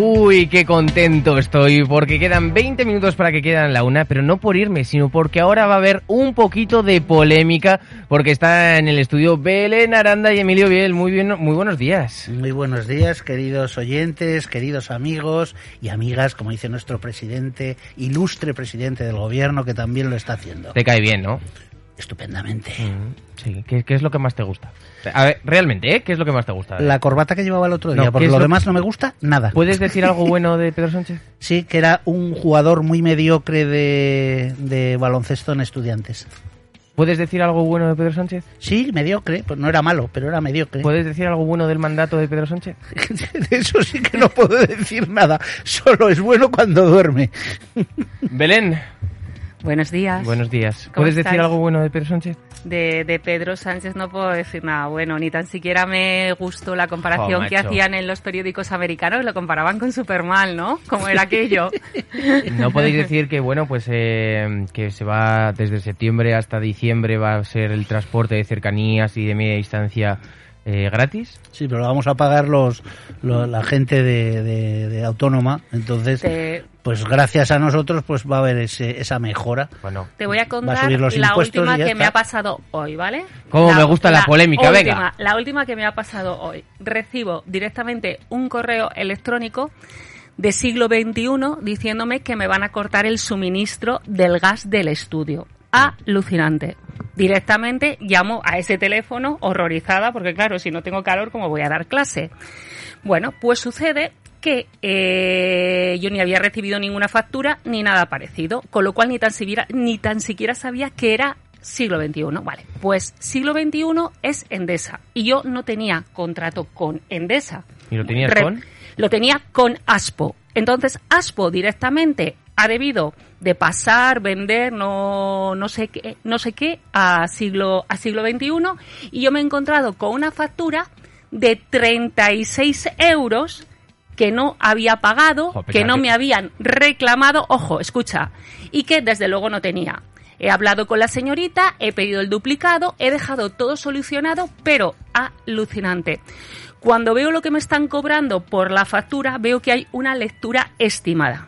Uy, qué contento estoy porque quedan 20 minutos para que quedan la una, pero no por irme, sino porque ahora va a haber un poquito de polémica porque está en el estudio Belén Aranda y Emilio Biel. Muy bien, muy buenos días. Muy buenos días, queridos oyentes, queridos amigos y amigas, como dice nuestro presidente, ilustre presidente del gobierno que también lo está haciendo. Te cae bien, ¿no? Estupendamente. Mm, sí, ¿Qué, qué es lo que más te gusta? A ver, realmente, ¿eh? ¿Qué es lo que más te gusta? La corbata que llevaba el otro día, ¿qué porque lo- demás no me gusta nada. ¿Puedes decir algo bueno de Pedro Sánchez? Sí, que era un jugador muy mediocre de, de baloncesto en estudiantes. ¿Puedes decir algo bueno de Pedro Sánchez? Sí, mediocre, pues no era malo, pero era mediocre. ¿Puedes decir algo bueno del mandato de Pedro Sánchez? De eso sí que no puedo decir nada, solo es bueno cuando duerme. Belén, Buenos días. buenos días. ¿Cómo ¿Puedes decir algo bueno de Pedro Sánchez? De, de Pedro Sánchez no puedo decir nada bueno, ni tan siquiera me gustó la comparación Jo, que hacían en los periódicos americanos, lo comparaban con Superman, ¿no? Como era aquello. No podéis decir que, bueno, pues eh, que se va desde septiembre hasta diciembre va a ser el transporte de cercanías y de media distancia eh, gratis. Sí, pero lo vamos a pagar los, lo- la gente de, de- de autónoma, entonces, Te, pues gracias a nosotros, pues va a haber ese, esa mejora. Bueno, te voy a Va a contar subir los la última que está. me ha pasado hoy, ¿vale? Cómo me gusta la polémica, última, venga. La última que me ha pasado hoy. Recibo directamente un correo electrónico de siglo XXI diciéndome que me van a cortar el suministro del gas del estudio. Alucinante. Directamente llamo a ese teléfono horrorizada porque claro, si no tengo calor, ¿cómo voy a dar clase? Bueno, pues sucede que eh, yo ni había recibido ninguna factura ni nada parecido, con lo cual ni tan, siquiera, ni tan siquiera sabía que era siglo XXI. Vale, pues siglo XXI es Endesa y yo no tenía contrato con Endesa. ¿y lo tenías Re- con? Lo tenía con Aspo. Entonces, Aspo directamente ha debido de pasar, vender, no, no sé qué, no sé qué, a siglo, a siglo XXI, y yo me he encontrado con una factura de 36 euros que no había pagado, que no que- me habían reclamado, ojo, escucha, y que desde luego no tenía. He hablado con la señorita, he pedido el duplicado, he dejado todo solucionado, pero alucinante. Cuando veo lo que me están cobrando por la factura, veo que hay una lectura estimada.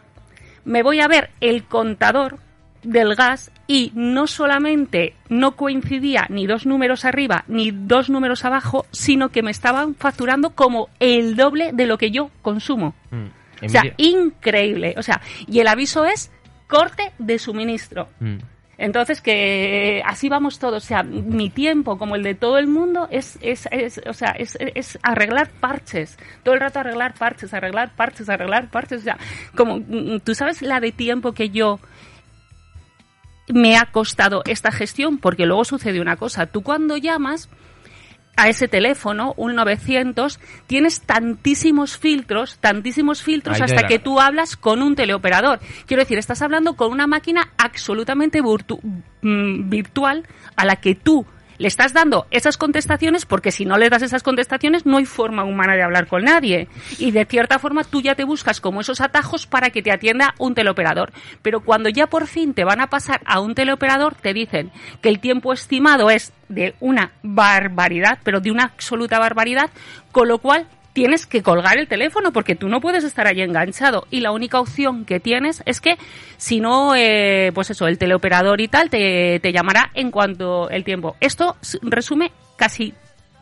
Me voy a ver el contador del gas y no solamente no coincidía ni dos números arriba ni dos números abajo, sino que me estaban facturando como el doble de lo que yo consumo. Mm, O sea, increíble. O sea, y el aviso es corte de suministro. Mm. Entonces, que así vamos todos. O sea, mi tiempo, como el de todo el mundo, es, es, es- o sea, es, es arreglar parches. Todo el rato arreglar parches, arreglar parches, arreglar parches. O sea, como, mm, tú sabes la de tiempo que yo me ha costado esta gestión, porque luego sucede una cosa. Tú cuando llamas a ese teléfono, un 900, tienes tantísimos filtros, tantísimos filtros hasta que tú hablas con un teleoperador. Quiero decir, estás hablando con una máquina absolutamente virtu- mm, virtual a la que tú le estás dando esas contestaciones porque si no le das esas contestaciones no hay forma humana de hablar con nadie. Y de cierta forma tú ya te buscas como esos atajos para que te atienda un teleoperador. Pero cuando ya por fin te van a pasar a un teleoperador te dicen que el tiempo estimado es de una barbaridad, pero de una absoluta barbaridad, con lo cual tienes que colgar el teléfono porque tú no puedes estar allí enganchado y la única opción que tienes es que si no, eh, pues eso, el teleoperador y tal te, te llamará en cuanto el tiempo. Esto resume casi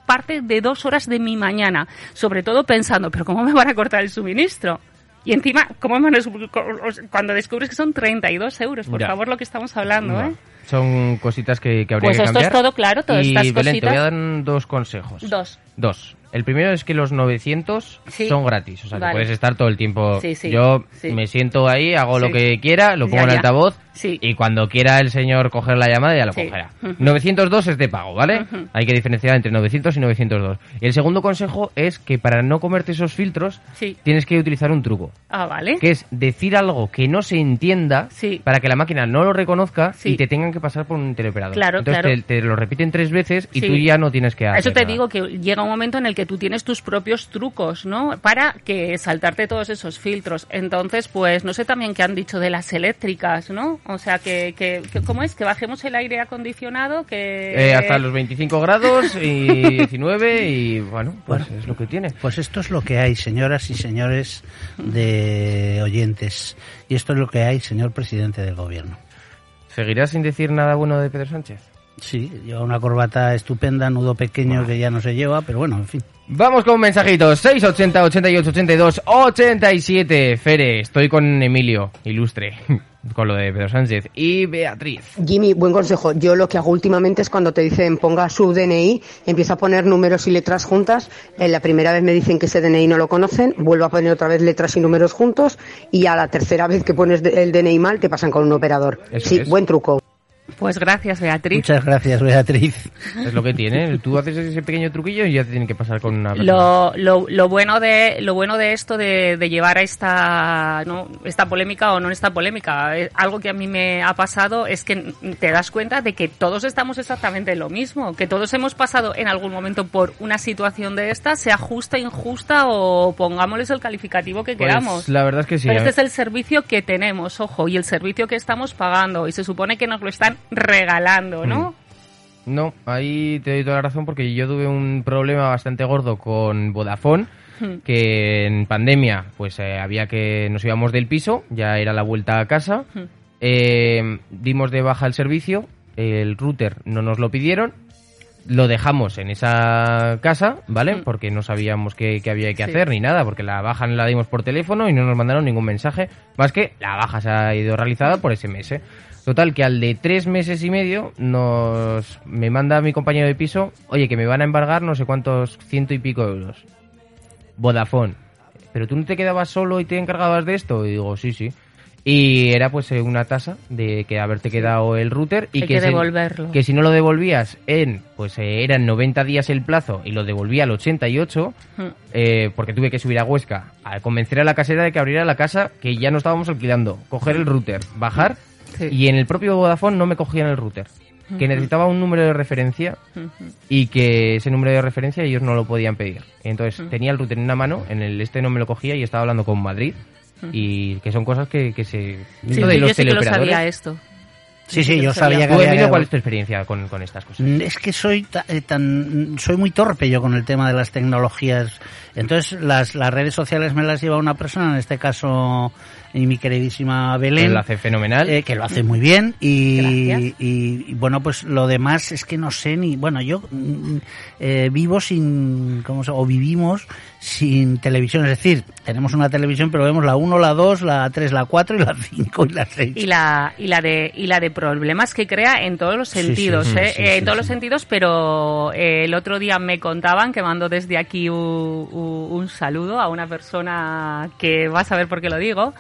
parte de dos horas de mi mañana, sobre todo pensando, pero ¿cómo me van a cortar el suministro? Y encima, ¿cómo me van a- cuando descubres que son 32 euros, por Ya. favor, lo que estamos hablando, No, ¿eh? Son cositas que, que habría Pues que esto cambiar. es todo claro, todas y estas Belén, te voy a cositas. dar dos consejos. Dos. Dos. El primero es que los 900 Sí. son gratis, o sea, Vale. que puedes estar todo el tiempo. Sí, sí, Yo me siento ahí, hago lo que quiera, lo Ya, pongo en altavoz y cuando quiera el señor coger la llamada ya lo cogerá. Ujú. 902 es de pago, ¿vale? Hay que diferenciar entre 900 y 902. Y el segundo consejo es que para no comerte esos filtros tienes que utilizar un truco, Ah, vale. que es decir algo que no se entienda para que la máquina no lo reconozca y te tengan que pasar por un teleoperador. Claro, Entonces claro. Te, te lo repiten tres veces y tú ya no tienes que hacer Eso te nada. digo que llega un momento en el que tú tienes tus propios trucos, ¿no? Para que saltarte todos esos filtros. Entonces, pues no sé también qué han dicho de las eléctricas, ¿no? O sea, que, que, que- ¿cómo es? Que bajemos el aire acondicionado, que... Eh, hasta los 25 grados y 19 y bueno, pues Bueno. es lo que tiene. Pues esto es lo que hay, señoras y señores de oyentes. Y esto es lo que hay, señor presidente del gobierno. ¿Seguirás sin decir nada bueno de Pedro Sánchez? Sí, lleva una corbata estupenda, nudo pequeño que ya no se lleva, pero bueno, en fin. Vamos con mensajitos. 680 88 82 87. Fere, estoy con Emilio, ilustre, con lo de Pedro Sánchez. Y Beatriz. Jimmy, buen consejo. Yo lo que hago últimamente es cuando te dicen ponga su DNI, empiezo a poner números y letras juntas. En la primera vez me dicen que ese DNI no lo conocen, vuelvo a poner otra vez letras y números juntos y a la tercera vez que pones de- el DNI mal te pasan con un operador. Eso sí, es. buen truco. Pues gracias, Beatriz. Muchas gracias, Beatriz. Es lo que tiene. Tú haces ese pequeño truquillo y ya te tiene que pasar con una. Lo, lo, lo bueno de lo bueno de esto de, de llevar a esta no esta polémica o no esta polémica eh, algo que a mí me ha pasado es que te das cuenta de que todos estamos exactamente en lo mismo que todos hemos pasado en algún momento por una situación de esta sea justa injusta o pongámosles el calificativo que Pues, queramos la verdad es que sí. pero este es el servicio que tenemos ojo y el servicio que estamos pagando y se supone que nos lo están regalando no No, ahí te doy toda la razón porque yo tuve un problema bastante gordo con Vodafone, Hmm. que en pandemia pues eh, había que nos íbamos del piso, ya era la vuelta a casa, Hmm. eh, dimos de baja el servicio, el router no nos lo pidieron, lo dejamos en esa casa, ¿vale? Porque no sabíamos qué, qué había que Sí. hacer ni nada, porque la baja la dimos por teléfono y no nos mandaron ningún mensaje, más que la baja se ha ido realizada por SMS. Total, que al de tres meses y medio nos me manda mi compañero de piso, oye, que me van a embargar no sé cuántos ciento y pico euros. Vodafone. ¿Pero tú no te quedabas solo y te encargabas de esto? Y digo, sí, sí. Y era pues eh, una tasa de que haberte quedado el router y Hay que, que se- devolverlo. que si no lo devolvías en, pues eh, eran 90 días el plazo y lo devolvía al 88, Hmm. eh, porque tuve que subir a Huesca a convencer a la casera de que abriera la casa que ya no estábamos alquilando, coger el router, bajar Sí. y en el propio Vodafone no me cogían el router, que necesitaba un número de referencia y que ese número de referencia ellos no lo podían pedir. Entonces tenía el router en una mano, en el este no me lo cogía y estaba hablando con Madrid y que son cosas que, que se... Sí, de yo los sí que lo sabía esto. Sí, sí, yo sabía. sabía que había ¿cuál es tu experiencia con, con estas cosas? Mm, Es que soy ta- eh, tan, soy muy torpe yo con el tema de las tecnologías. Entonces las, las redes sociales me las lleva una persona, en este caso y mi queridísima Belén. Lo hace fenomenal. eh, que lo hace muy bien y, Gracias. y- y, bueno pues lo demás es que no sé ni bueno yo mm, eh, vivo sin ¿cómo se o vivimos sin televisión es decir tenemos una televisión pero vemos la 1 la 2 la 3 la 4 y la 5 y la 6 y la y la de y la de problemas que crea en todos los Sí, sí, sentidos sí, ¿eh? sí, Eh, en todos sí. los sentidos pero eh, el otro día me contaban que mando desde aquí u- u- un, saludo a una persona que va a saber por qué lo digo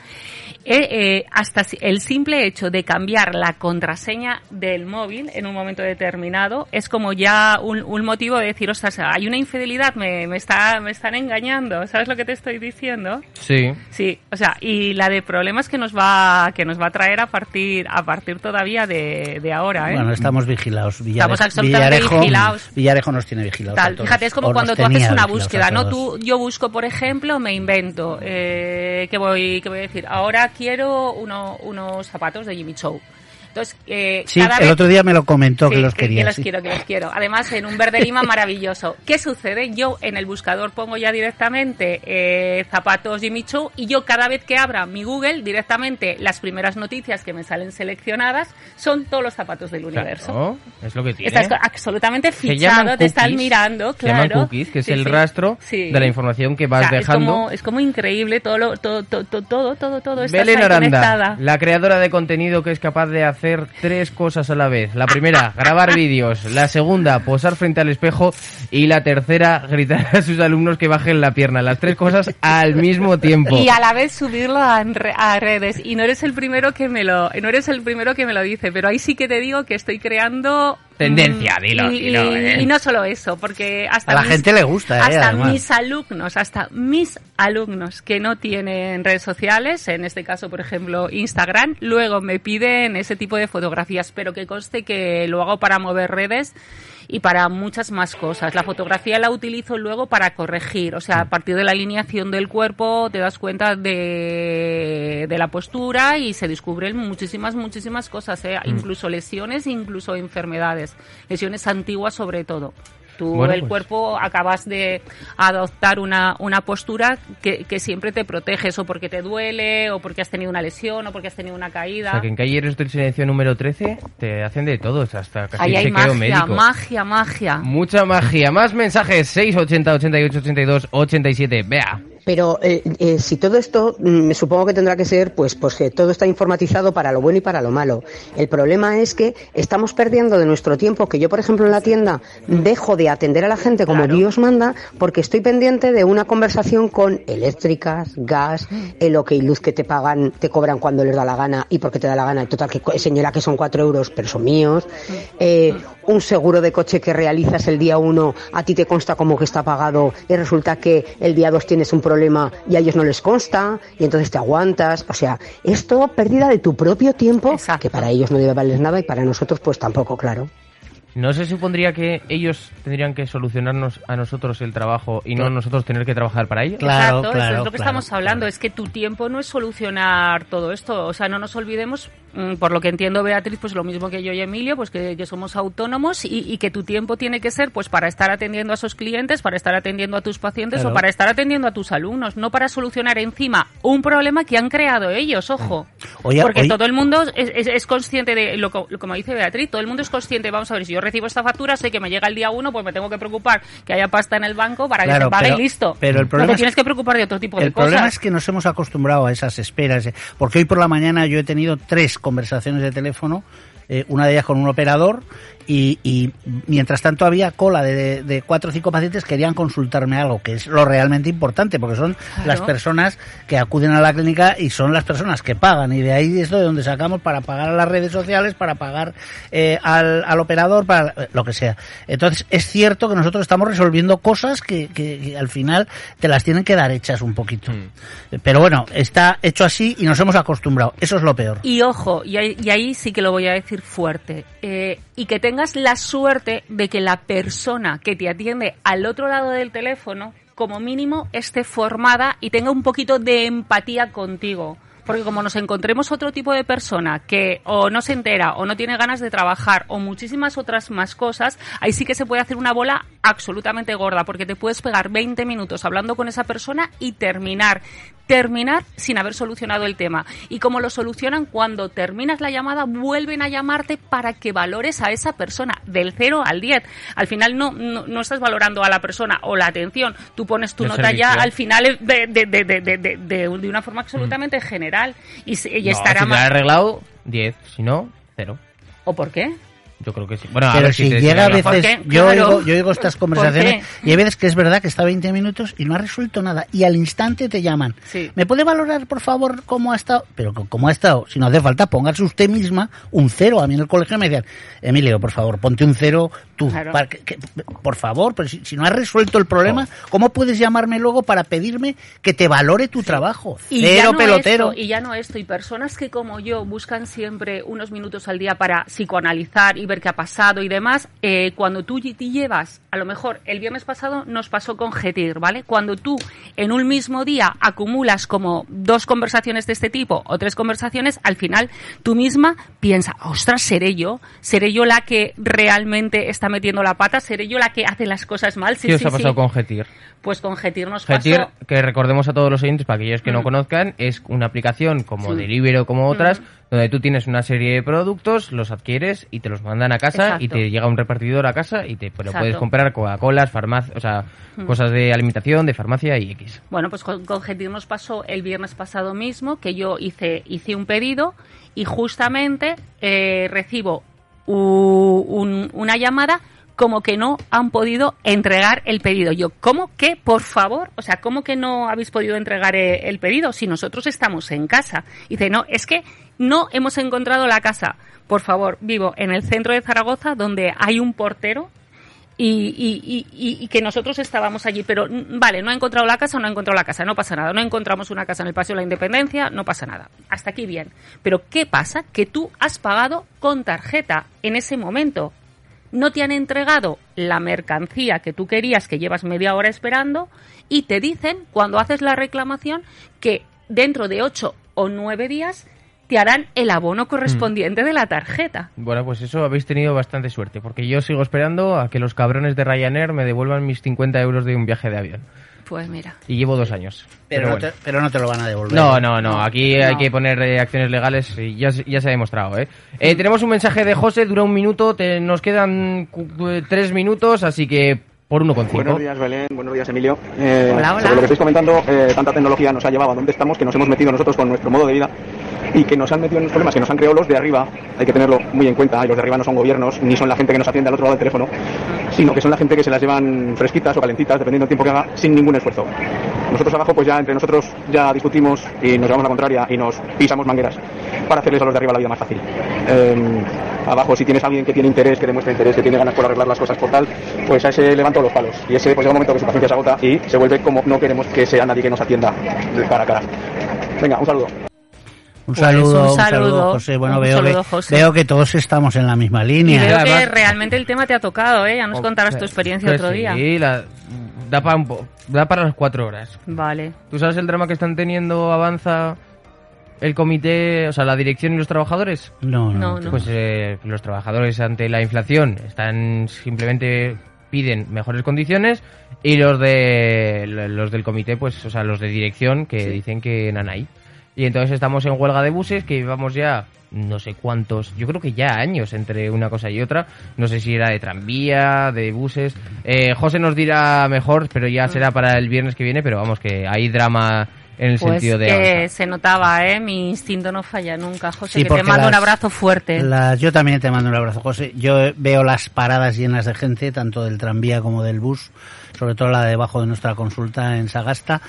Eh, eh, hasta si- el simple hecho de cambiar la contraseña del móvil en un momento determinado es como ya un, un motivo de decir, ostras, hay una infidelidad, me, me, está, me están engañando, ¿sabes lo que te estoy diciendo? Sí. Sí, o sea, y la de problemas que nos va que nos va a traer a partir a partir todavía de, de ahora, ¿eh? Bueno, estamos vigilados. Villare- Estamos absolutamente Villarejo, vigilados. Villarejo nos tiene vigilados. a Tal, todos. fíjate, es como O cuando tú haces una búsqueda, ¿no? Tú, yo busco, por ejemplo, me invento, eh, ¿qué voy, qué voy a decir? Ahora quiero uno- unos zapatos de Jimmy Chou. Entonces, eh, Sí, cada el vez- otro día me lo comentó que Sí, los quería. los sí. quiero, que los quiero. Además, en un verde lima maravilloso. ¿Qué sucede? Yo en el buscador pongo ya directamente eh, zapatos Jimmy Choo y yo cada vez que abra mi Google, directamente las primeras noticias que me salen seleccionadas son todos los zapatos del universo. Claro, es lo que tiene. Estás absolutamente fichado, te están mirando, Se llaman claro. cookies, que es Sí, el sí. rastro Sí. de la información que O vas es dejando. como, es como increíble todo, lo, todo, todo, todo, todo, todo, Belén Aranda, conectada. la creadora de contenido que es capaz de hacer tres cosas a la vez. La primera, grabar vídeos. La segunda, posar frente al espejo. Y la tercera, gritar a sus alumnos que bajen la pierna. Las tres cosas al mismo tiempo. Y a la vez subirlo a, a redes. Y no eres el primero que me lo, no eres el primero que me lo dice, pero ahí sí que te digo que estoy creando Tendencia, mm, dilo, y, dilo, y- eh. y no solo eso, porque hasta A la mis- gente le gusta, eh, hasta además. mis alumnos, hasta mis alumnos que no tienen redes sociales, en este caso, por ejemplo, Instagram, luego me piden ese tipo de fotografías, pero que conste que lo hago para mover redes y para muchas más cosas. La fotografía la utilizo luego para corregir, o sea, a partir de la alineación del cuerpo te das cuenta de, de la postura y se descubren muchísimas, muchísimas cosas, ¿eh? incluso lesiones, incluso enfermedades, lesiones antiguas sobre todo. Tú, Bueno, el pues- cuerpo, acabas de adoptar una, una postura que, que siempre te proteges, o porque te duele, o porque has tenido una lesión, o porque has tenido una caída. O sea, que en calle eres del silencio número 13 te hacen de todo, hasta casi Ahí hay magia, médico. magia, magia. Mucha magia. Más mensajes. 680 88 82 87. Vea. Pero eh, eh, si todo esto, mm, me supongo que tendrá que ser, pues, pues que todo está informatizado para lo bueno y para lo malo. El problema es que estamos perdiendo de nuestro tiempo, que yo, por ejemplo, en la tienda dejo de atender a la gente como Dios manda, porque estoy pendiente de una conversación con eléctricas, gas, el OK luz que te pagan, te cobran cuando les da la gana y porque te da la gana. Total, que señora que son cuatro euros, pero son míos. Eh, un seguro de coche que realizas el día uno, a ti te consta como que está pagado y resulta que el día dos tienes un problema y a ellos no les consta y entonces te aguantas. O sea, es todo pérdida de tu propio tiempo Exacto. que para ellos no debe valer nada y para nosotros pues tampoco, claro. ¿No se supondría que ellos tendrían que solucionarnos a nosotros el trabajo y no nosotros tener que trabajar para ellos? Claro, Exacto, eso claro, es lo que claro, estamos hablando. claro. Es que tu tiempo no es solucionar todo esto. O sea, no nos olvidemos, por lo que entiendo Beatriz, pues lo mismo que yo y Emilio, pues que, que somos autónomos y, y que tu tiempo tiene que ser pues para estar atendiendo a esos clientes, para estar atendiendo a tus pacientes Claro. o para estar atendiendo a tus alumnos, no para solucionar encima un problema que han creado ellos, ojo. Oye, Porque oye- todo el mundo es, es- es consciente de lo, co- lo- como dice Beatriz, todo el mundo es consciente, vamos a ver, si yo recibo esta factura, sé que me llega el día uno, pues me tengo que preocupar que haya pasta en el banco para que se pague pero- y listo. pero el No problema te tienes que preocupar de otro tipo de El cosas. problema es que nos hemos acostumbrado a esas esperas, eh, porque hoy por la mañana yo he tenido tres conversaciones de teléfono, eh, una de ellas con un operador, y, y mientras tanto había cola de, de cuatro o cinco pacientes que querían consultarme algo, que es lo realmente importante, porque son Claro. las personas que acuden a la clínica y son las personas que pagan, y de ahí es de donde sacamos para pagar a las redes sociales, para pagar eh, al, al operador, para eh, lo que sea. Entonces, es cierto que nosotros estamos resolviendo cosas que, que- que al final te las tienen que dar hechas un poquito. Pero bueno, está hecho así y nos hemos acostumbrado. Eso es lo peor. Y ojo, y ahí, y ahí sí que lo voy a decir fuerte, eh, y que tengas la suerte de que la persona que te atiende al otro lado del teléfono, como mínimo, esté formada y tenga un poquito de empatía contigo. Porque como nos encontremos otro tipo de persona que o no se entera o no tiene ganas de trabajar o muchísimas otras más cosas, ahí sí que se puede hacer una bola absolutamente gorda porque te puedes pegar 20 minutos hablando con esa persona y terminar terminar sin haber solucionado el tema. Y como lo solucionan, cuando terminas la llamada, vuelven a llamarte para que valores a esa persona del 0 al 10. Al final no, no, no estás valorando a la persona o la atención. Tú pones tu El nota ya al final de, de, de, de, de, de- de- de una forma absolutamente general. Y, se- y No, estará si arreglado, 10. Si no, 0. ¿O por qué? Yo creo que sí. Bueno, a Pero ver si llega a te- ¿Por veces, yo, Claro. oigo, yo oigo estas ¿Por conversaciones y hay veces que es verdad que está 20 minutos y no ha resuelto nada y al instante te llaman. Sí. ¿Me puede valorar, por favor, cómo ha estado? Pero cómo ha estado, si no hace falta, póngase usted misma un cero. A mí en el colegio me decían, Emilio, por favor, ponte un cero tú. Claro. para que- que- por favor, pero si, si no has resuelto el problema, ¿cómo puedes llamarme luego para pedirme que te valore tu trabajo? Y Cero ya no pelotero. Esto, y ya no esto. Y personas que como yo buscan siempre unos minutos al día para psicoanalizar y ver qué ha pasado y demás, eh, cuando tú te llevas, a lo mejor el viernes pasado nos pasó con Getir, ¿vale? Cuando tú en un mismo día acumulas como dos conversaciones de este tipo o tres conversaciones, al final tú misma piensas, ostras, seré yo, seré yo la que realmente está está metiendo la pata, seré yo la que hace las cosas mal. Sí, ¿Qué os sí, ha pasado sí. con Getir? Pues con Getir nos Getir, pasó... que recordemos a todos los oyentes, para aquellos que no Mm. conozcan, es una aplicación como. Deliveroo como otras, Mm. donde tú tienes una serie de productos, los adquieres y te los mandan a casa y te llega un repartidor a casa y te pues, lo Exacto. puedes comprar Coca-Colas, farmacia, o sea, Mm. cosas de alimentación, de farmacia y X. Bueno, pues con, con Getir nos pasó el viernes pasado mismo que yo hice, hice un pedido y justamente eh, recibo un- una llamada como que no han podido entregar el pedido. Yo, ¿cómo que, por favor? O sea, ¿cómo que no habéis podido entregar eh, el pedido si nosotros estamos en casa? Y dice, no, es que no hemos encontrado la casa. Por favor, vivo en el centro de Zaragoza donde hay un portero y, y- y- que nosotros estábamos allí. Pero mm, vale, no ha encontrado la casa, no ha encontrado la casa, no pasa nada. No encontramos una casa en el Paseo de la Independencia, no pasa nada. Hasta aquí bien. Pero ¿qué pasa? Que tú has pagado con tarjeta en ese momento. No te han entregado la mercancía que tú querías, que llevas media hora esperando, y te dicen, cuando haces la reclamación, que dentro de ocho o nueve días te harán el abono correspondiente de la tarjeta. Bueno, pues eso habéis tenido bastante suerte, porque yo sigo esperando a que los cabrones de Ryanair me devuelvan mis 50 euros de un viaje de avión. Pues mira. Y llevo dos años. Pero, no bueno. te, pero no te lo van a devolver. No, no, no. Aquí hay que poner eh, acciones legales y ya, se- ya se ha demostrado, ¿eh? Eh, Tenemos un mensaje de José, dura un minuto, te- nos quedan tres minutos, así que por uno con cinco. Buenos días, Belén. Buenos días, Emilio. Eh, Hola, hola. Sobre lo que estáis comentando, eh, tanta tecnología nos ha llevado a donde estamos que nos hemos metido nosotros con nuestro modo de vida y que nos han metido en los problemas que nos han creado los de arriba. Hay que tenerlo muy en cuenta. Y los de arriba no son gobiernos ni son la gente que nos atiende al otro lado del teléfono, sino que son la gente que se las llevan fresquitas o calentitas, dependiendo del tiempo que haga, sin ningún esfuerzo. Nosotros abajo, pues ya entre nosotros ya discutimos y nos llevamos la contraria y nos pisamos mangueras para hacerles a los de arriba la vida más fácil. Eh, abajo, si tienes a alguien que tiene interés, que demuestra interés, que tiene ganas por arreglar las cosas por tal, pues a ese levanto los palos. Y ese pues llega un momento que su paciencia se agota y se vuelve como no queremos que sea nadie que nos atienda de cara a cara. Venga, un saludo. Un Pues saludo, un un saludo, saludo, José. Bueno, un veo, saludo, que, José. veo que todos estamos en la misma Y línea. veo además- que realmente el tema te ha tocado, ¿eh? Ya nos contarás tu experiencia Pues otro día. Sí, la- da, para da para las cuatro horas. Vale. ¿Tú sabes el drama que están teniendo Avanza el comité, o sea, la dirección y los trabajadores? No, no. No, no. Pues eh, los trabajadores ante la inflación están simplemente piden mejores condiciones y los de los del comité, pues, o sea, los de dirección que dicen que nanay. Y entonces estamos en huelga de buses que llevamos ya no sé cuántos, yo creo que ya años entre una cosa y otra. No sé si era de tranvía, de buses. Eh, José nos dirá mejor, pero ya será para el viernes que viene. Pero vamos, que hay drama en el Pues sentido de. que avanzar. se notaba, ¿eh? Mi instinto no falla nunca, José. Sí, que te mando un abrazo fuerte. Las- yo también te mando un abrazo, José. Yo veo las paradas llenas de gente, tanto del tranvía como del bus, sobre todo la debajo de nuestra consulta en Sagasta.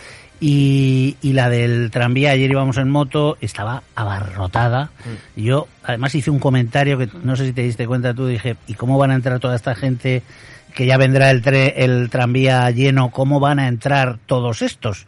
Y, y la del tranvía, ayer íbamos en moto, estaba abarrotada. Mm. Yo, además, hice un comentario que no sé si te diste cuenta tú, dije, ¿y cómo van a entrar toda esta gente que ya vendrá el, tre- el tranvía lleno? ¿Cómo van a entrar todos estos?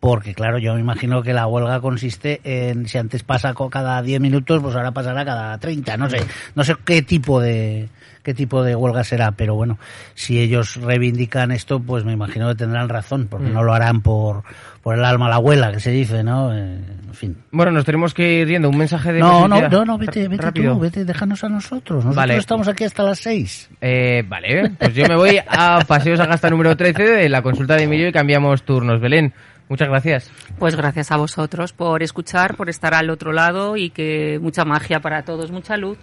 Porque claro, yo me imagino que la huelga consiste en, si antes pasa cada 10 minutos, pues ahora pasará cada 30, no sé, no sé qué tipo de, qué tipo de huelga será, pero bueno, si ellos reivindican esto, pues me imagino que tendrán razón, porque Mm. no lo harán por, por el alma a la abuela, que se dice, ¿no? Eh, en fin. Bueno, nos tenemos que ir yendo. Un mensaje de. No, no, no, no, vete, vete Rápido. tú, vete, déjanos a nosotros. Nosotros Vale. estamos aquí hasta las 6. Eh, vale, pues yo me voy a Paseos Agasta número 13 de la consulta de Emilio y cambiamos turnos. Belén, muchas gracias. Pues gracias a vosotros por escuchar, por estar al otro lado y que mucha magia para todos, mucha luz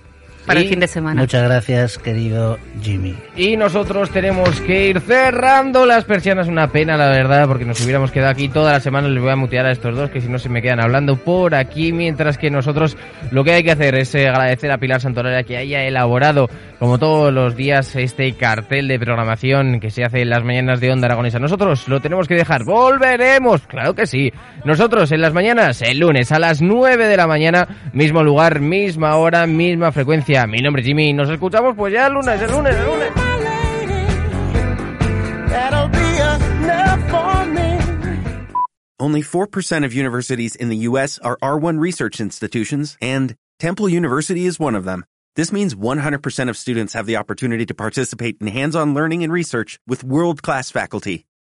para Y el fin de semana. Muchas gracias, querido Jimmy. Y nosotros tenemos que ir cerrando las persianas. Una pena, la verdad, porque nos hubiéramos quedado aquí toda la semana. Les voy a mutear a estos dos, que si no se me quedan hablando por aquí. Mientras que nosotros lo que hay que hacer es eh, agradecer a Pilar Santorera que haya elaborado, como todos los días, este cartel de programación que se hace en las mañanas de Onda Aragonesa. Nosotros lo tenemos que dejar. Volveremos, claro que sí. Nosotros en las mañanas, el lunes a las 9 de la mañana, mismo lugar, misma hora, misma frecuencia. Mi nombre es Jimmy. Nos escuchamos pues ya el lunes, el lunes, el lunes. Only 4% of universities in the U.S. are R1 research institutions, and Temple University is one of them. This means 100% of students have the opportunity to participate in hands-on learning and research with world-class faculty.